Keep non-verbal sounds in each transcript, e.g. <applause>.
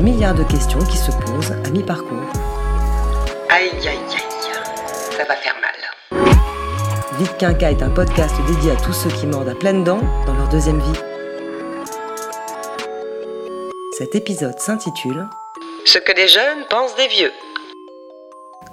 Milliards de questions qui se posent à mi-parcours. Aïe, aïe, aïe. Ça va faire mal. Vite Quinca est un podcast dédié à tous ceux qui mordent à pleines dents dans leur deuxième vie. Cet épisode s'intitule Ce que les jeunes pensent des vieux.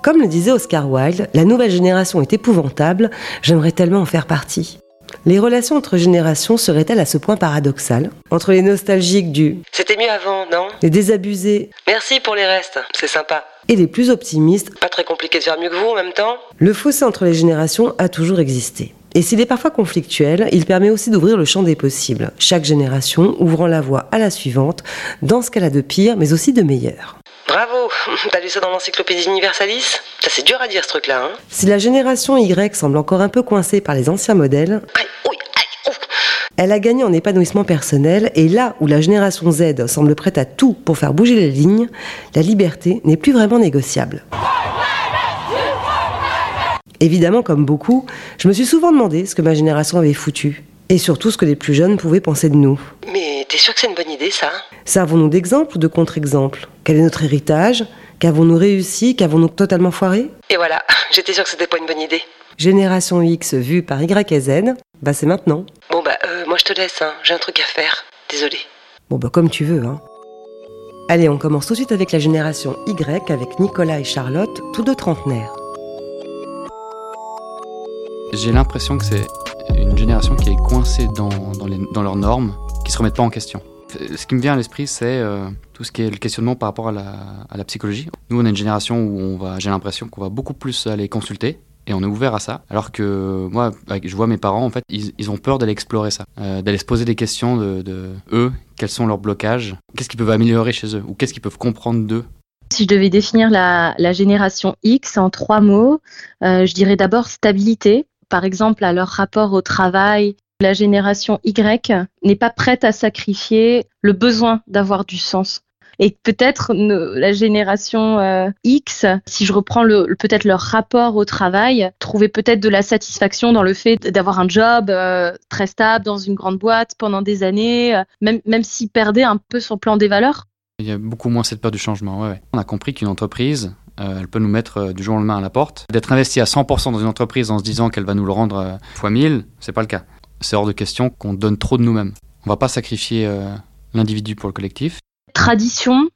Comme le disait Oscar Wilde, la nouvelle génération est épouvantable, j'aimerais tellement en faire partie. Les relations entre générations seraient-elles à ce point paradoxales? Entre les nostalgiques du C'était mieux avant, non? les désabusés Merci pour les restes, c'est sympa. et les plus optimistes, Pas très compliqué de faire mieux que vous en même temps? Le fossé entre les générations a toujours existé. Et s'il est parfois conflictuel, il permet aussi d'ouvrir le champ des possibles, chaque génération ouvrant la voie à la suivante, dans ce qu'elle a de pire, mais aussi de meilleur. Bravo <laughs> T'as lu ça dans l'encyclopédie Universalis Ça c'est dur à dire ce truc-là, hein Si la génération Y semble encore un peu coincée par les anciens modèles, Aïe, aïe, ouf elle a gagné en épanouissement personnel et là où la génération Z semble prête à tout pour faire bouger les lignes, la liberté n'est plus vraiment négociable. Évidemment, comme beaucoup, je me suis souvent demandé ce que ma génération avait foutu. Et surtout ce que les plus jeunes pouvaient penser de nous. Mais t'es sûr que c'est une bonne idée, ça Servons-nous d'exemple ou de contre-exemple? Quel est notre héritage? Qu'avons-nous réussi? Qu'avons-nous totalement foiré? Et voilà, <laughs> j'étais sûre que c'était pas une bonne idée. Génération X vue par Y et Z, bah c'est maintenant. Bon bah, euh, moi je te laisse, hein. j'ai un truc à faire. Désolée. Bon bah comme tu veux, hein. Allez, on commence tout de suite avec la génération Y avec Nicolas et Charlotte, tous deux trentenaires. J'ai l'impression que c'est une génération qui est coincée dans, dans, les- dans leurs normes, qui se remettent pas en question. Ce qui me vient à l'esprit, c'est euh, tout ce qui est le questionnement par rapport à la, psychologie. Nous, on est une génération où on va, j'ai l'impression qu'on va beaucoup plus aller consulter. Et on est ouvert à ça. Alors que moi, je vois mes parents, en fait, ils, ont peur d'aller explorer ça. Euh, d'aller se poser des questions de, eux, quels sont leurs blocages, qu'est-ce qu'ils peuvent améliorer chez eux, ou qu'est-ce qu'ils peuvent comprendre d'eux. Si je devais définir la, la génération X en trois mots, euh, je dirais d'abord stabilité. Par exemple, à leur rapport au travail, la génération Y n'est pas prête à sacrifier le besoin d'avoir du sens. Et peut-être la génération euh, X, si je reprends peut-être leur rapport au travail, trouver peut-être de la satisfaction dans le fait d'avoir un job euh, très stable dans une grande boîte pendant des années, euh, même, même s'ils perdaient un peu son plan des valeurs. Il y a beaucoup moins cette peur du changement. On a compris qu'une entreprise, elle peut nous mettre du jour au lendemain à la porte. D'être investi à 100% dans une entreprise en se disant qu'elle va nous le rendre fois 1000, c'est pas le cas. C'est hors de question qu'on donne trop de nous-mêmes. On va pas sacrifier euh, l'individu pour le collectif. tradition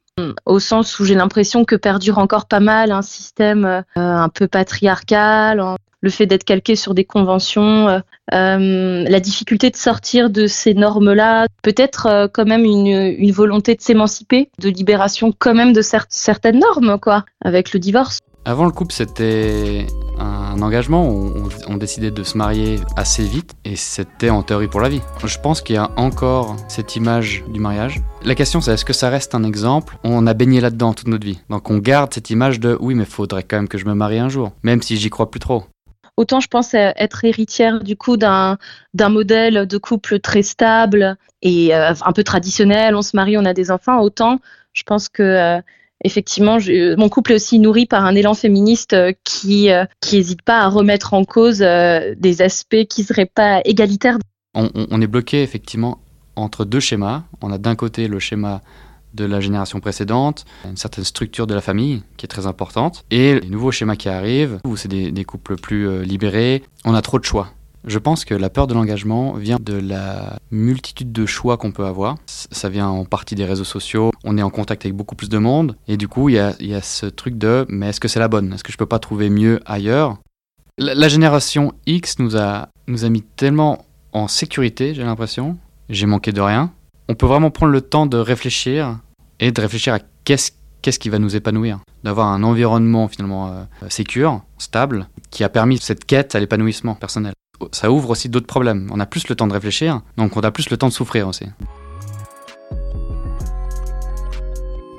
au sens où j'ai l'impression que perdure encore pas mal un système euh, un peu patriarcal, le fait d'être calqué sur des conventions, euh, euh, la difficulté de sortir de ces normes-là, peut-être euh, quand même une, volonté de s'émanciper, de libération quand même de cer- certaines normes, quoi, avec le divorce. Avant le couple, c'était un engagement. On, on- décidait de se marier assez vite et c'était en théorie pour la vie. Je pense qu'il y a encore cette image du mariage. La question, c'est est-ce que ça reste un exemple? On a baigné là-dedans toute notre vie. Donc on garde cette image de oui, mais faudrait quand même que je me marie un jour, même si j'y crois plus trop. Autant je pense euh, être héritière du coup d'un modèle de couple très stable et euh, un peu traditionnel, on se marie, on a des enfants, autant je pense que euh, effectivement mon couple est aussi nourri par un élan féministe euh, qui euh, qui hésite pas à remettre en cause euh, des aspects qui seraient pas égalitaires. On, est bloqué effectivement entre deux schémas. On a d'un côté le schéma de la génération précédente, une certaine structure de la famille qui est très importante, et les nouveaux schémas qui arrivent, où c'est des, couples plus euh, libérés, on a trop de choix. Je pense que la peur de l'engagement vient de la multitude de choix qu'on peut avoir. Ça vient en partie des réseaux sociaux. On est en contact avec beaucoup plus de monde. Et du coup, il y a, ce truc de mais est-ce que c'est la bonne? Est-ce que je peux pas trouver mieux ailleurs? La, génération X nous a, nous a mis tellement en sécurité, j'ai l'impression. J'ai manqué de rien. On peut vraiment prendre le temps de réfléchir et de réfléchir à qu'est-ce qu'est-ce qui va nous épanouir. D'avoir un environnement finalement euh, sécure, stable, qui a permis cette quête à l'épanouissement personnel. Ça ouvre aussi d'autres problèmes. On a plus le temps de réfléchir, donc on a plus le temps de souffrir aussi.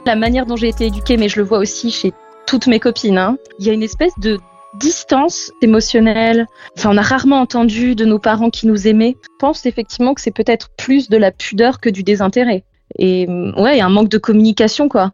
La manière dont j'ai été éduquée, mais je le vois aussi chez toutes mes copines, hein, il y a une espèce de distance émotionnelle. Enfin, on a rarement entendu de nos parents qui nous aimaient. Je pense effectivement que c'est peut-être plus de la pudeur que du désintérêt. Et ouais, il y a un manque de communication, quoi.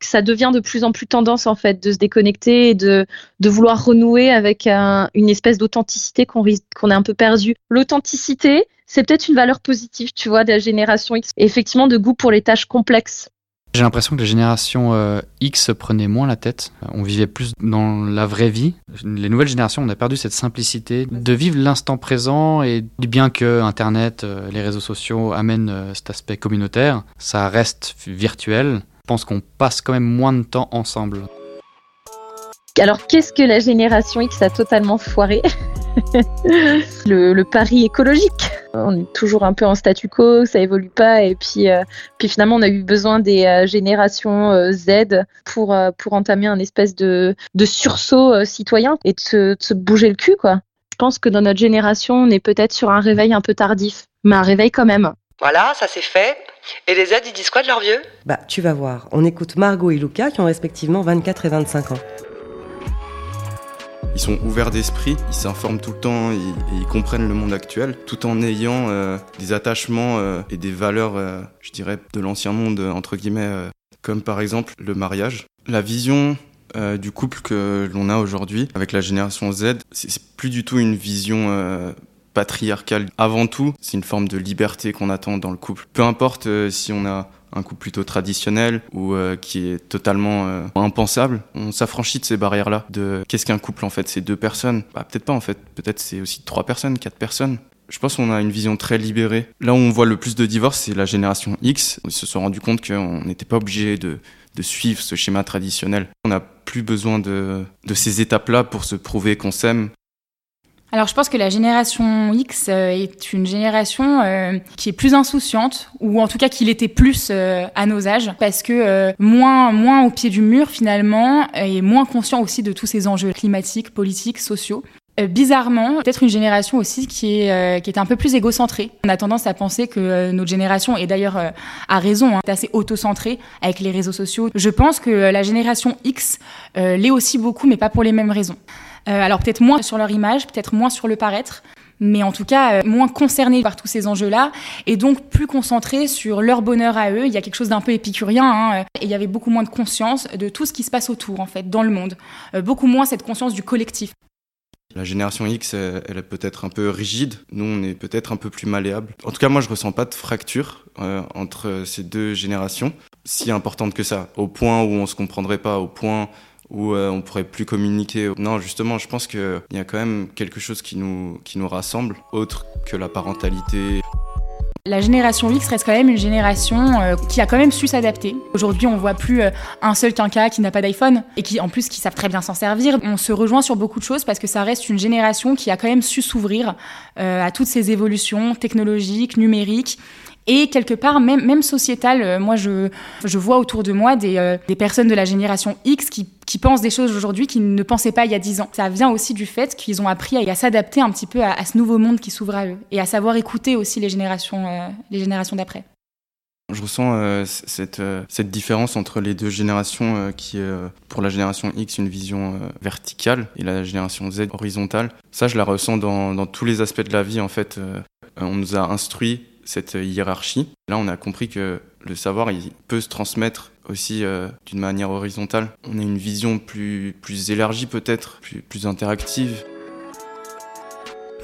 Ça devient de plus en plus tendance, en fait, de se déconnecter et de, de vouloir renouer avec une espèce d'authenticité qu'on qu'on est un peu perdu. L'authenticité, c'est peut-être une valeur positive, tu vois, de la génération X. Et effectivement, de goût pour les tâches complexes. J'ai l'impression que la génération euh, X prenait moins la tête. On vivait plus dans la vraie vie. Les nouvelles générations, on a perdu cette simplicité de vivre l'instant présent et bien que Internet, euh, les réseaux sociaux amènent euh, cet aspect communautaire, ça reste virtuel. Pense qu'on passe quand même moins de temps ensemble. Alors, qu'est-ce que la génération X a totalement foiré <laughs> le, pari écologique. On est toujours un peu en statu quo, ça évolue pas, et puis, euh, finalement on a eu besoin des euh, générations euh, Z pour, entamer un espèce de, de sursaut citoyen et de se, bouger le cul, quoi. Je pense que dans notre génération, on est peut-être sur un réveil un peu tardif, mais un réveil quand même. Voilà, ça c'est fait. Et les Z, ils disent quoi de leur vieux? Bah, tu vas voir. On écoute Margot et Luca qui ont respectivement 24 et 25 ans. Ils sont ouverts d'esprit, ils s'informent tout le temps et, ils comprennent le monde actuel, tout en ayant euh, des attachements euh, et des valeurs, euh, je dirais, de l'ancien monde, entre guillemets, comme par exemple le mariage. La vision du couple que l'on a aujourd'hui avec la génération Z, c'est plus du tout une vision patriarcale. Avant tout, c'est une forme de liberté qu'on attend dans le couple. Peu importe si on a un couple plutôt traditionnel ou euh, qui est totalement euh, impensable. On s'affranchit de ces barrières-là. De qu'est-ce qu'un couple en fait? C'est deux personnes? Bah, Peut-être pas en fait. Peut-être c'est aussi trois personnes, quatre personnes. Je pense qu'on a une vision très libérée. Là où on voit le plus de divorces, c'est la génération X. Ils se sont rendus compte qu'on n'était pas obligé de, suivre ce schéma traditionnel. On n'a plus besoin de ces étapes-là pour se prouver qu'on s'aime. Alors je pense que la génération X euh, est une génération euh, qui est plus insouciante, ou en tout cas qu'il était plus euh, à nos âges, parce que moins, moins au pied du mur finalement, et moins conscient aussi de tous ces enjeux climatiques, politiques, sociaux. bizarrement, peut-être une génération aussi qui est, qui est un peu plus égocentrée. On a tendance à penser que notre génération, et d'ailleurs a raison, hein, est assez autocentrée avec les réseaux sociaux. Je pense que la génération X l'est aussi beaucoup, mais pas pour les mêmes raisons. Euh, alors peut-être moins sur leur image, peut-être moins sur le paraître, mais en tout cas euh, moins concernés par tous ces enjeux-là, et donc plus concentrés sur leur bonheur à eux. Il y a quelque chose d'un peu épicurien, hein, et il y avait beaucoup moins de conscience de tout ce qui se passe autour, en fait, dans le monde. Euh, beaucoup moins cette conscience du collectif. La génération X, elle est peut-être un peu rigide. Nous, on est peut-être un peu plus malléable. En tout cas, moi, je ressens pas de fracture entre ces deux générations, si importante que ça, au point où on se comprendrait pas, au point où euh, on pourrait plus communiquer. Non, justement, je pense qu'il y a quand même quelque chose qui nous, qui nous rassemble, autre que la parentalité. La génération X reste quand même une génération euh, qui a quand même su s'adapter. Aujourd'hui, on voit plus euh, un seul quinca qui n'a pas d'iPhone et qui, en plus, qui savent très bien s'en servir. On se rejoint sur beaucoup de choses parce que ça reste une génération qui a quand même su s'ouvrir à toutes ces évolutions technologiques, numériques et quelque part même même sociétal euh, moi je je vois autour de moi des, euh, des personnes de la génération X qui, qui pensent des choses aujourd'hui qu'ils ne pensaient pas il y a dix ans ça vient aussi du fait qu'ils ont appris à, s'adapter un petit peu à, ce nouveau monde qui s'ouvre à eux et à savoir écouter aussi les générations euh, générations d'après je ressens cette, cette différence entre les deux générations qui pour la génération X une vision verticale et la génération Z horizontale. Ça, je la ressens dans, dans tous les aspects de la vie. En fait, on nous a instruits cette hiérarchie. Là, on a compris que le savoir, peut se transmettre aussi euh, d'une manière horizontale. On a une vision plus, plus élargie peut-être, plus interactive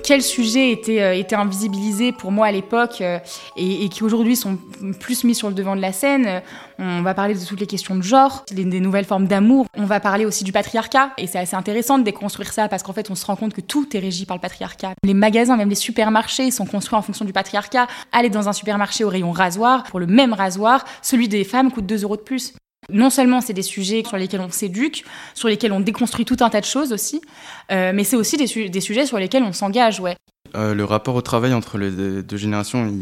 quels sujets étaient, euh, étaient invisibilisés pour moi à l'époque euh, et, qui aujourd'hui sont plus mis sur le devant de la scène. On va parler de toutes les questions de genre, des, des nouvelles formes d'amour. On va parler aussi du patriarcat et c'est assez intéressant de déconstruire ça parce qu'en fait on se rend compte que tout est régi par le patriarcat. Les magasins, même les supermarchés sont construits en fonction du patriarcat. Aller dans un supermarché au rayon rasoir, pour le même rasoir, celui des femmes coûte 2 euros de plus. Non seulement c'est des sujets sur lesquels on s'éduque, sur lesquels on déconstruit tout un tas de choses aussi, euh, mais c'est aussi des, sujets sur lesquels on s'engage, ouais. Euh, le rapport au travail entre les deux générations,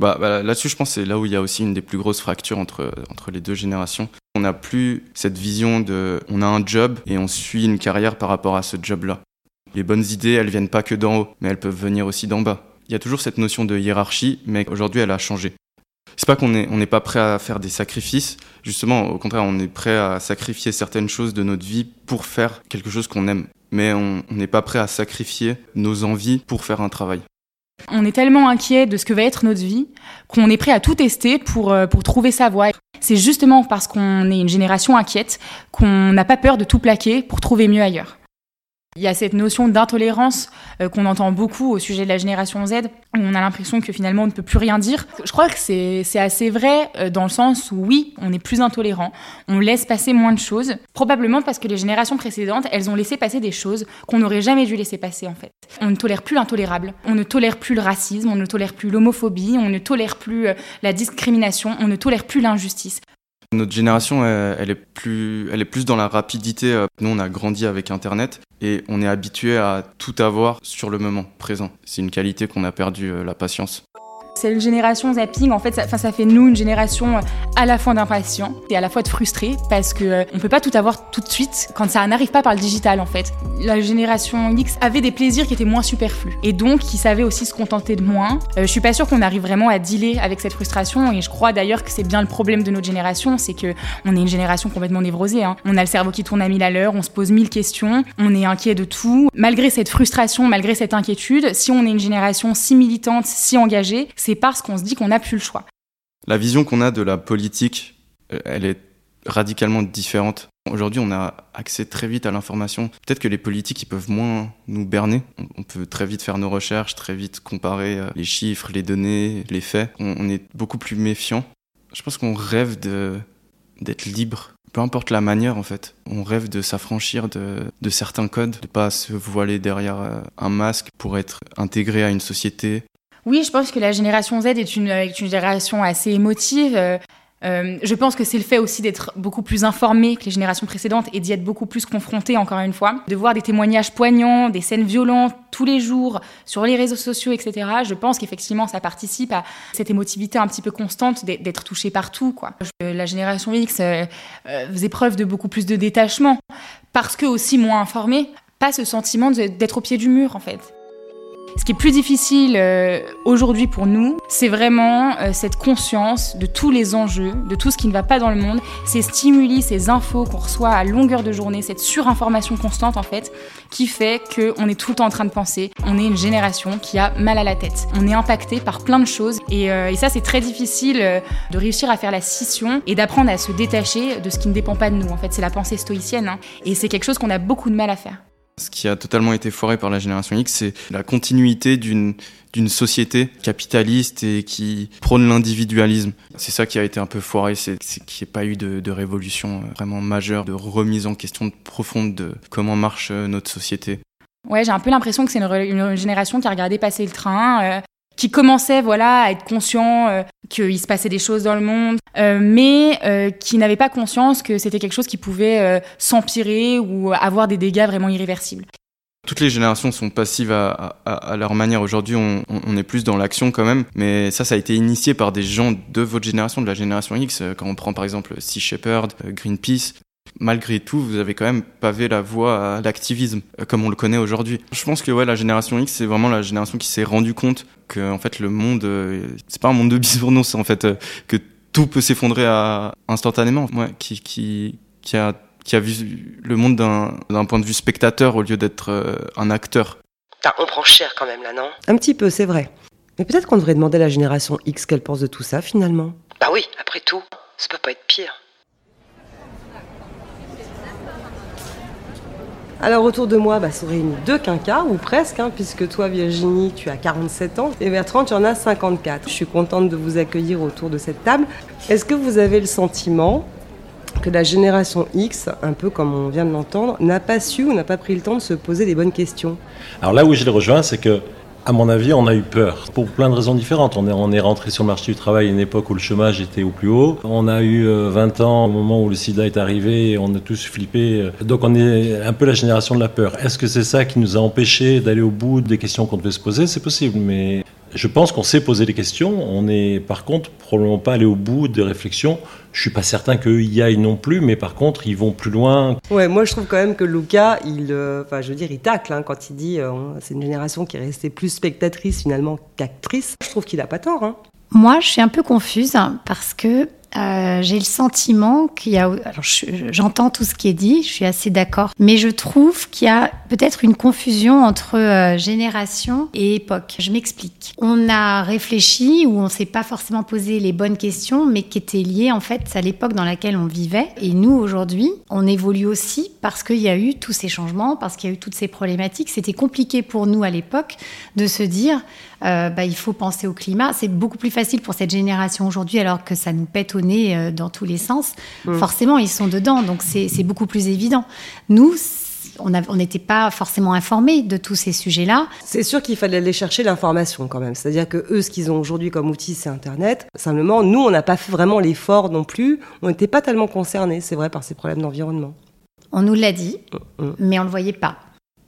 bah, bah, là-dessus je pense c'est là où il y a aussi une des plus grosses fractures entre, entre les deux générations. On n'a plus cette vision de on a un job et on suit une carrière par rapport à ce job-là. Les bonnes idées, elles viennent pas que d'en haut, mais elles peuvent venir aussi d'en bas. Il y a toujours cette notion de hiérarchie, mais aujourd'hui elle a changé. C'est pas qu'on n'est on pas prêt à faire des sacrifices. Justement, au contraire, on est prêt à sacrifier certaines choses de notre vie pour faire quelque chose qu'on aime. Mais on on n'est pas prêt à sacrifier nos envies pour faire un travail. On est tellement inquiet de ce que va être notre vie qu'on est prêt à tout tester pour, euh, pour trouver sa voie. C'est justement parce qu'on est une génération inquiète qu'on n'a pas peur de tout plaquer pour trouver mieux ailleurs. Il y a cette notion d'intolérance euh, qu'on entend beaucoup au sujet de la génération Z, où on a l'impression que finalement on ne peut plus rien dire. Je crois que c'est assez vrai euh, dans le sens où oui, on est plus intolérant, on laisse passer moins de choses, probablement parce que les générations précédentes, elles ont laissé passer des choses qu'on n'aurait jamais dû laisser passer en fait. On ne tolère plus l'intolérable, on ne tolère plus le racisme, on ne tolère plus l'homophobie, on ne tolère plus euh, la discrimination, on ne tolère plus l'injustice. Notre génération, elle, est plus, elle est plus dans la rapidité. Euh, Nous, on a grandi avec Internet et on est habitué à tout avoir sur le moment présent. C'est une qualité qu'on a perdu, euh, la patience. C'est une génération zapping, en fait, ça, ça fait nous une génération euh, à la fois d'impatients et à la fois de frustrés parce que euh, on peut pas tout avoir tout de suite quand ça n'arrive pas par le digital en fait. La génération X avait des plaisirs qui étaient moins superflus et donc qui savaient aussi se contenter de moins. Euh, je suis pas sûre qu'on arrive vraiment à dealer avec cette frustration et je crois d'ailleurs que c'est bien le problème de notre génération, c'est que on est une génération complètement névrosée. Hein. On a le cerveau qui tourne à mille à l'heure, on se pose mille questions, on est inquiet de tout. Malgré cette frustration, malgré cette inquiétude, si on est une génération si militante, si engagée, c'est parce qu'on se dit qu'on n'a plus le choix. La vision qu'on a de la politique, euh, elle est radicalement différente. Aujourd'hui, on a accès très vite à l'information. Peut-être que les politiques, ils peuvent moins nous berner. On- peut très vite faire nos recherches, très vite comparer euh, les chiffres, les données, les faits. On, on est beaucoup plus méfiant. Je pense qu'on rêve de d'être libre, peu importe la manière en fait. On rêve de s'affranchir de, de certains codes, de pas se voiler derrière euh, un masque pour être intégré à une société. Oui, je pense que la génération Z est une, génération assez émotive. Euh, euh, je pense que c'est le fait aussi d'être beaucoup plus informé que les générations précédentes et d'y être beaucoup plus confronté, encore une fois. De voir des témoignages poignants, des scènes violentes tous les jours sur les réseaux sociaux, etc. Je pense qu'effectivement, ça participe à cette émotivité un petit peu constante d'être- touché partout. La génération X euh, faisait preuve de beaucoup plus de détachement parce que aussi moins informée. Pas ce sentiment d'être au pied du mur, en fait. Ce qui est plus difficile euh, aujourd'hui pour nous, c'est vraiment euh, cette conscience de tous les enjeux, de tout ce qui ne va pas dans le monde, ces stimuli, ces infos qu'on reçoit à longueur de journée, cette surinformation constante en fait, qui fait qu'on est tout le temps en train de penser. On est une génération qui a mal à la tête. On est impacté par plein de choses et, euh, et ça c'est très difficile de réussir à faire la scission et d'apprendre à se détacher de ce qui ne dépend pas de nous. En fait, c'est la pensée stoïcienne hein. et c'est quelque chose qu'on a beaucoup de mal à faire. Ce qui a totalement été foiré par la génération X, c'est la continuité d'une société capitaliste et qui prône l'individualisme. C'est ça qui a été un peu foiré, c'est qu'il n'y ait pas eu de, révolution euh, vraiment majeure, de remise en question profonde de comment marche euh, notre société. Ouais, j'ai un peu l'impression que c'est une génération qui a regardé passer le train, euh, qui commençait voilà à être conscient euh, qu'il se passait des choses dans le monde, euh, mais euh, qui n'avait pas conscience que c'était quelque chose qui pouvait s'empirer ou avoir des dégâts vraiment irréversibles. Toutes les générations sont passives à, leur manière. Aujourd'hui, on, on- est plus dans l'action quand même, mais ça, ça a été initié par des gens de votre génération, de la génération X. Quand on prend par exemple Sea Shepherd, Greenpeace, malgré tout, vous avez quand même pavé la voie à l'activisme, euh, comme on le connaît aujourd'hui. Je pense que ouais, la génération X, c'est vraiment la génération qui s'est rendu compte que en fait le monde, euh, c'est pas un monde de bisounours, c'est en fait euh, que tout peut s'effondrer à, instantanément. Ouais, qui, qui, qui a qui a vu le monde d'un d'un point de vue spectateur au lieu d'être euh, un acteur. Putain, on prend cher quand même là, non? Un petit peu, c'est vrai. Mais peut-être qu'on devrait demander à la génération X qu'elle pense de tout ça finalement. Bah oui, après tout, ça peut pas être pire. Alors autour de moi, bah, sont réunis deux quinquas, ou presque, hein, puisque toi Virginie, tu as 47 ans, et Bertrand, tu en as 54. Je suis contente de vous accueillir autour de cette table. Est-ce que vous avez le sentiment que la génération X, un peu comme on vient de l'entendre, n'a pas su ou n'a pas pris le temps de se poser les bonnes questions? Alors là où je les rejoins, c'est que, à mon avis, on a eu peur pour plein de raisons différentes. On est, on est rentré sur le marché du travail à une époque où le chômage était au plus haut. On a eu euh, 20 ans au moment où le sida est arrivé et on a tous flippé. Donc on est un peu la génération de la peur. Est-ce que c'est ça qui nous a empêchés d'aller au bout des questions qu'on devait se poser? C'est possible, mais je pense qu'on s'est posé des questions. On n'est par contre probablement pas allé au bout des réflexions. Je suis pas certain qu'eux y aillent non plus, mais par contre ils vont plus loin. Ouais, moi je trouve quand même que Luca, il, euh, enfin je veux dire, il tacle hein, quand il dit, euh, c'est une génération qui est restée plus spectatrice finalement qu'actrice. Je trouve qu'il a pas tort. Hein. Moi, je suis un peu confuse parce que euh, j'ai le sentiment qu'il y a. Alors, j'entends tout ce qui est dit, je suis assez d'accord, mais je trouve qu'il y a peut-être une confusion entre euh, génération et époque. Je m'explique. On a réfléchi ou on s'est pas forcément posé les bonnes questions, mais qui étaient liées en fait à l'époque dans laquelle on vivait. Et nous aujourd'hui, on évolue aussi parce qu'il y a eu tous ces changements, parce qu'il y a eu toutes ces problématiques. C'était compliqué pour nous à l'époque de se dire euh, bah, il faut penser au climat. C'est beaucoup plus facile pour cette génération aujourd'hui, alors que ça nous pète au euh, dans tous les sens. Mm. Forcément, ils sont dedans, donc c'est beaucoup plus évident. Nous, on n'était pas forcément informés de tous ces sujets-là. C'est sûr qu'il fallait aller chercher l'information quand même. C'est-à-dire que eux, ce qu'ils ont aujourd'hui comme outil, c'est Internet. Simplement, nous, on n'a pas fait vraiment l'effort non plus. On n'était pas tellement concernés, c'est vrai, par ces problèmes d'environnement. On nous l'a dit, mm, mm. mais on ne le voyait pas.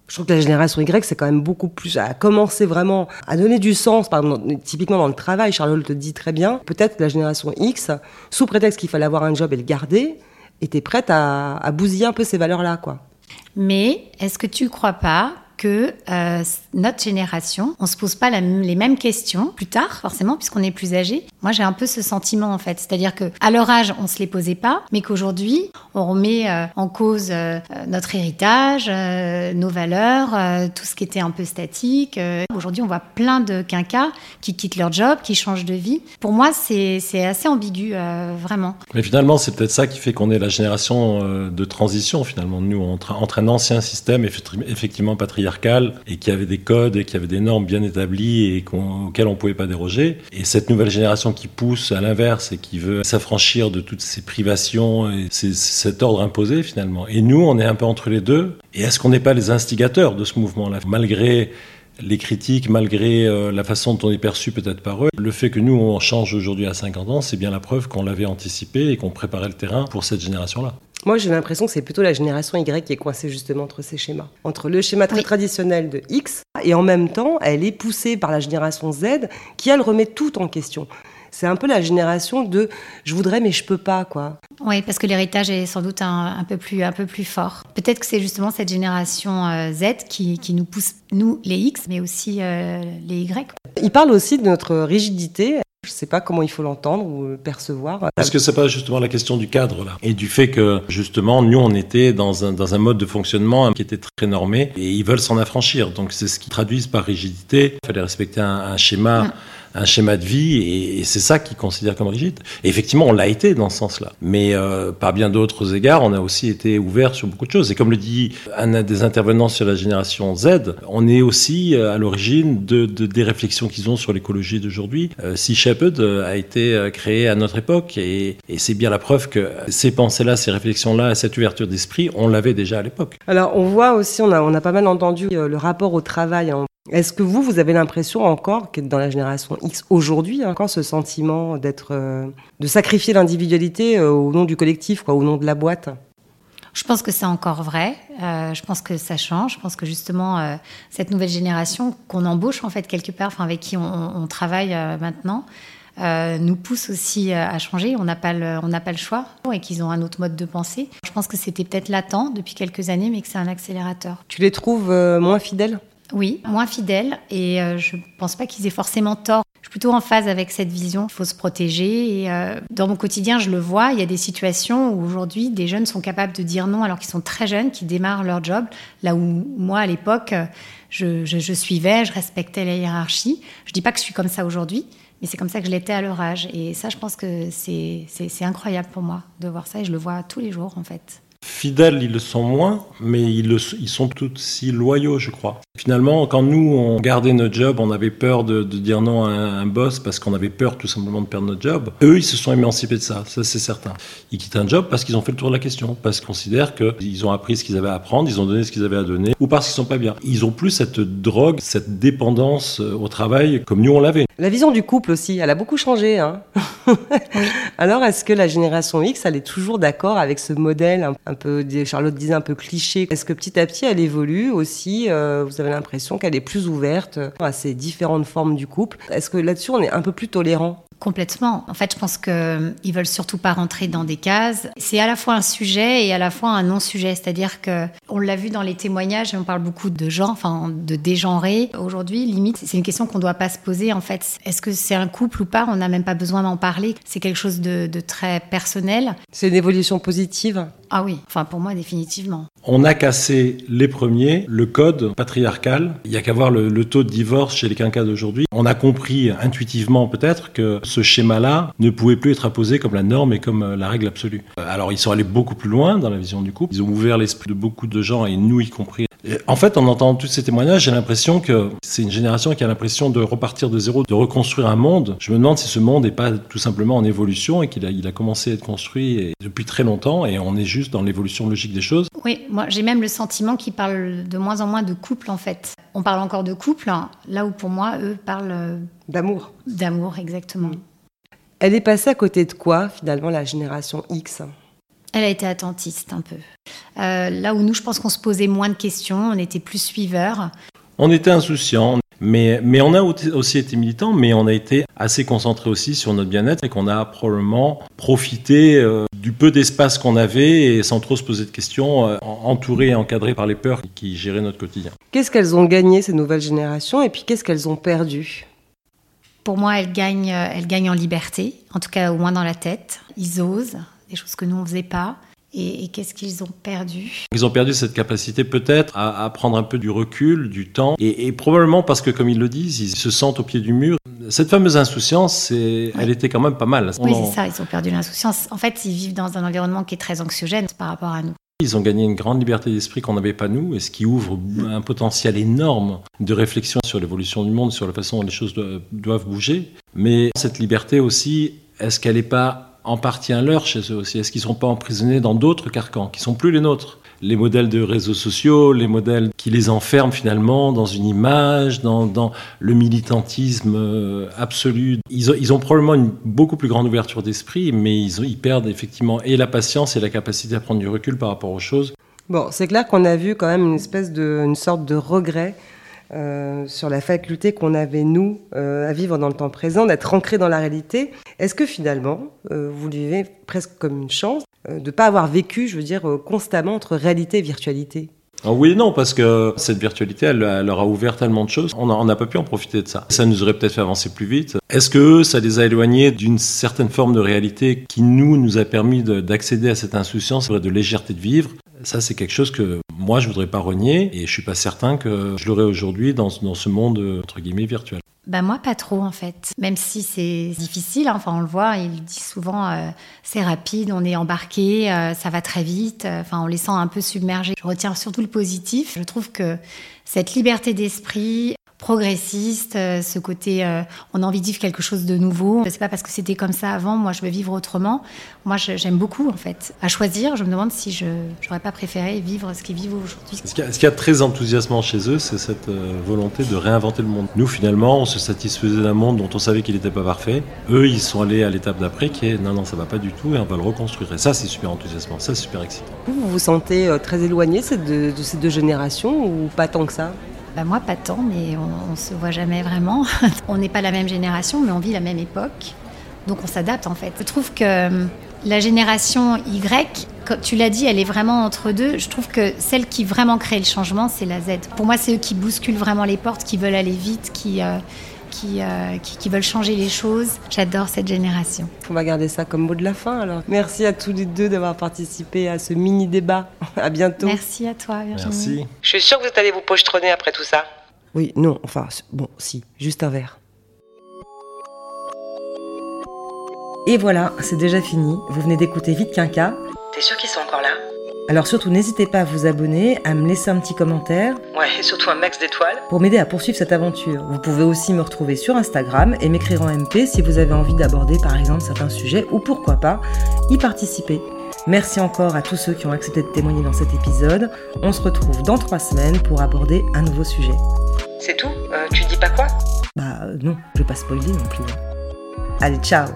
Je trouve que la génération Y, c'est quand même beaucoup plus à commencer vraiment à donner du sens. Typiquement dans le travail, Charlotte le dit très bien. Peut-être que la génération X, sous prétexte qu'il fallait avoir un job et le garder, était prête à, bousiller un peu ces valeurs-là, quoi. Mais est-ce que tu ne crois pas que euh, notre génération, on se pose pas les mêmes questions plus tard, forcément, puisqu'on est plus âgé. Moi, j'ai un peu ce sentiment en fait, c'est-à-dire que à leur âge, on se les posait pas, mais qu'aujourd'hui, on remet euh, en cause euh, notre héritage, nos valeurs, tout ce qui était un peu statique. Aujourd'hui, on voit plein de quinquas qui quittent leur job, qui changent de vie. Pour moi, c'est assez ambigu, vraiment. Mais finalement, c'est peut-être ça qui fait qu'on est la génération de transition. Finalement, nous, entre, entre un ancien système effectivement patriarcal et qui avait des codes et qui avait des normes bien établies et auxquelles on pouvait pas déroger. Et cette nouvelle génération qui pousse à l'inverse et qui veut s'affranchir de toutes ces privations et cet ordre imposé finalement. Et nous, on est un peu entre les deux. Et est-ce qu'on n'est pas les instigateurs de ce mouvement-là? Malgré les critiques, malgré euh, la façon dont on est perçu peut-être par eux, le fait que nous, on change aujourd'hui à 50 ans, c'est bien la preuve qu'on l'avait anticipé et qu'on préparait le terrain pour cette génération-là. Moi, j'ai l'impression que c'est plutôt la génération Y qui est coincée justement entre ces schémas. Entre le schéma très traditionnel de X et en même temps, elle est poussée par la génération Z qui, elle, remet tout en question. C'est un peu la génération de je voudrais mais je peux pas quoi. Oui, parce que l'héritage est sans doute un, peu plus un peu plus fort. Peut-être que c'est justement cette génération euh, Z qui, qui, nous pousse nous les X, mais aussi euh, les Y. Il parle aussi de notre rigidité. Je ne sais pas comment il faut l'entendre ou le percevoir. Parce que c'est pas justement la question du cadre là? Et du fait que justement nous on était dans un, dans un mode de fonctionnement qui était très normé et ils veulent s'en affranchir. Donc c'est ce qu'ils traduisent par rigidité. Il fallait respecter un, schéma. Mm un schéma de vie et, c'est ça qu'ils considèrent comme rigide. Et effectivement, on l'a été dans ce sens-là. Mais euh, par bien d'autres égards, on a aussi été ouvert sur beaucoup de choses. Et comme le dit un des intervenants sur la génération Z, on est aussi euh, à l'origine de, des réflexions qu'ils ont sur l'écologie d'aujourd'hui. Euh, sea Shepherd a été euh, créé à notre époque et, c'est bien la preuve que ces pensées-là, ces réflexions-là, cette ouverture d'esprit, on l'avait déjà à l'époque. Alors on voit aussi, on a, on a pas mal entendu le rapport au travail. Hein. Est-ce que vous, vous avez l'impression encore, que dans la génération X aujourd'hui, encore ce sentiment d'être, euh, de sacrifier l'individualité euh, au nom du collectif, quoi, au nom de la boîte? Je pense que c'est encore vrai. Euh, je pense que ça change. Je pense que justement, cette nouvelle génération qu'on embauche en fait quelque part, enfin avec qui on, travaille maintenant, nous pousse aussi à changer. On n'a pas le, on n'a pas le choix et qu'ils ont un autre mode de pensée. Je pense que c'était peut-être latent depuis quelques années, mais que c'est un accélérateur. Tu les trouves moins fidèles? Oui, moins fidèles et euh, je ne pense pas qu'ils aient forcément tort. Je suis plutôt en phase avec cette vision. Il faut se protéger et euh, dans mon quotidien, je le vois. Il y a des situations où aujourd'hui, des jeunes sont capables de dire non alors qu'ils sont très jeunes, qui démarrent leur job. Là où moi, à l'époque, je, je, suivais, je respectais la hiérarchie. Je ne dis pas que je suis comme ça aujourd'hui, mais c'est comme ça que je l'étais à leur âge. Et ça, je pense que c'est incroyable pour moi de voir ça et je le vois tous les jours en fait. Fidèles, ils le sont moins, mais ils, le, ils sont tout aussi loyaux, je crois. Finalement, quand nous, on gardait notre job, on avait peur de, dire non à un, boss parce qu'on avait peur tout simplement de perdre notre job. Eux, ils se sont émancipés de ça, ça c'est certain. Ils quittent un job parce qu'ils ont fait le tour de la question, parce qu'ils considèrent qu'ils ont appris ce qu'ils avaient à apprendre, ils ont donné ce qu'ils avaient à donner, ou parce qu'ils sont pas bien. Ils ont plus cette drogue, cette dépendance euh, au travail comme nous on l'avait. La vision du couple aussi, elle a beaucoup changé. Hein <laughs> Alors, est-ce que la génération X, elle est toujours d'accord avec ce modèle un, peu, Charlotte disait un peu cliché Est-ce que petit à petit, elle évolue aussi euh, Vous avez l'impression qu'elle est plus ouverte à ces différentes formes du couple? Est-ce que là-dessus, on est un peu plus tolérant? Complètement. En fait, je pense qu'ils veulent surtout pas rentrer dans des cases. C'est à la fois un sujet et à la fois un non-sujet. C'est-à-dire que, on l'a vu dans les témoignages, on parle beaucoup de genre, enfin, de dégenrer. Aujourd'hui, limite, c'est une question qu'on doit pas se poser, en fait. Est-ce que c'est un couple ou pas? On n'a même pas besoin d'en parler. C'est quelque chose de, de très personnel. C'est une évolution positive? Ah oui. Enfin, pour moi, définitivement. On a cassé les premiers, le code patriarcal. Il y a qu'à voir le, taux de divorce chez les quinquas d'aujourd'hui. On a compris intuitivement peut-être que ce schéma-là ne pouvait plus être imposé comme la norme et comme euh, la règle absolue. Euh, Alors ils sont allés beaucoup plus loin dans la vision du couple. Ils ont ouvert l'esprit de beaucoup de gens et nous y compris. Et en fait, en entendant tous ces témoignages, j'ai l'impression que c'est une génération qui a l'impression de repartir de zéro, de reconstruire un monde. Je me demande si ce monde n'est pas tout simplement en évolution et qu'il a, il a commencé à être construit et- depuis très longtemps et on est juste dans l'évolution logique des choses. Oui, moi j'ai même le sentiment qu'ils parlent de moins en moins de couple en fait. On parle encore de couple, hein, là où pour moi eux parlent euh, d'amour. d'amour exactement. Elle est passée à côté de quoi, finalement, la génération X? Elle a été attentiste un peu. Euh, là où nous, je pense qu'on se posait moins de questions, on était plus suiveurs. On était insouciants, mais, mais on a aussi été militants, mais on a été assez concentrés aussi sur notre bien-être et qu'on a probablement profité euh, du peu d'espace qu'on avait et sans trop se poser de questions, euh, entourés et encadrés par les peurs qui géraient notre quotidien. Qu'est-ce qu'elles ont gagné, ces nouvelles générations, et puis qu'est-ce qu'elles ont perdu? Pour moi, elle gagne, euh, elle gagne en liberté, en tout cas au moins dans la tête. Ils osent, des choses que nous on faisait pas. Et, et qu'est-ce qu'ils ont perdu? Ils ont perdu cette capacité peut-être à, à prendre un peu du recul, du temps, et, et probablement parce que, comme ils le disent, ils se sentent au pied du mur. Cette fameuse insouciance, elle était quand même pas mal. Oui, en- c'est ça, ils ont perdu l'insouciance. En fait, ils vivent dans un environnement qui est très anxiogène par rapport à nous. Ils ont gagné une grande liberté d'esprit qu'on n'avait pas nous, et ce qui ouvre un potentiel énorme de réflexion sur l'évolution du monde, sur la façon dont les choses doivent bouger. Mais cette liberté aussi, est-ce qu'elle n'est pas en partie un leurre chez eux aussi? Est-ce qu'ils ne sont pas emprisonnés dans d'autres carcans qui sont plus les nôtres? Les modèles de réseaux sociaux, les modèles qui les enferment finalement dans une image, dans, le militantisme euh, absolu. Ils ont, probablement une beaucoup plus grande ouverture d'esprit, mais ils, ils perdent effectivement et la patience et la capacité à prendre du recul par rapport aux choses. Bon, c'est clair qu'on a vu quand même une espèce de, une sorte de regret euh, sur la faculté qu'on avait, nous, euh, à vivre dans le temps présent, d'être ancré dans la réalité. Est-ce que finalement, euh, vous vivez presque comme une chance euh, de ne pas avoir vécu, je veux dire, constamment entre réalité et virtualité? Ah oui et non, parce que cette virtualité, elle, leur a ouvert tellement de choses, on n'a pas pu en profiter de ça. Ça nous aurait peut-être fait avancer plus vite. Est-ce que ça les a éloignés d'une certaine forme de réalité qui, nous, nous a permis de- d'accéder à cette insouciance, de légèreté de vivre? Ça, c'est quelque chose que moi, je voudrais pas renier, et je suis pas certain que je l'aurais aujourd'hui dans, dans ce monde, entre guillemets, virtuel. Bah moi pas trop en fait, même si c'est difficile. hein. Enfin on le voit, il dit souvent euh, c'est rapide, on est embarqué, euh, ça va très vite. euh, Enfin on les sent un peu submergés. Je retiens surtout le positif. Je trouve que cette liberté d'esprit progressiste, euh, ce côté euh, on a envie de vivre quelque chose de nouveau. C'est pas parce que c'était comme ça avant, moi je veux vivre autrement. Moi j'aime beaucoup en fait. À choisir, je me demande si je j'aurais pas préféré vivre ce qu'ils vivent aujourd'hui. Ce qu'il y, a- y très enthousiasmant chez eux, c'est cette euh, volonté de réinventer le monde. Nous, finalement, on se satisfaisait d'un monde dont on savait qu'il n'était pas parfait. Eux, ils sont allés à l'étape d'après qui est non, non, ça va pas du tout et on va le reconstruire. Et ça, c'est super enthousiasmant, ça, c'est super excitant. Vous, vous sentez euh, très éloigné de ces deux générations ou pas tant que ça? Bah moi, pas tant, mais on, se voit jamais vraiment. <laughs> on n'est pas la même génération, mais on vit la même époque. Donc on s'adapte en fait. Je trouve que hum, la génération Y, comme tu l'as dit, elle est vraiment entre deux. Je trouve que celle qui vraiment crée le changement, c'est la Z. Pour moi, c'est eux qui bousculent vraiment les portes, qui veulent aller vite, qui, euh, qui, euh, qui, qui veulent changer les choses. J'adore cette génération. On va garder ça comme mot de la fin alors. Merci à tous les deux d'avoir participé à ce mini débat. <laughs> À bientôt. Merci à toi, Virginie. Merci. Je suis sûre que vous êtes allé vous pochetronner après tout ça. Oui, non, enfin, bon, si, juste un verre. Et voilà, c'est déjà fini. Vous venez d'écouter Vite Quinca. T'es sûr qu'ils sont encore là? Alors surtout, n'hésitez pas à vous abonner, à me laisser un petit commentaire Ouais, et surtout un max d'étoiles. pour m'aider à poursuivre cette aventure. Vous pouvez aussi me retrouver sur Instagram et m'écrire en MP si vous avez envie d'aborder par exemple certains sujets ou pourquoi pas y participer. Merci encore à tous ceux qui ont accepté de témoigner dans cet épisode. On se retrouve dans trois semaines pour aborder un nouveau sujet. C'est tout? Euh, Tu dis pas quoi? Bah euh, non, je vais pas spoiler non plus. Allez, ciao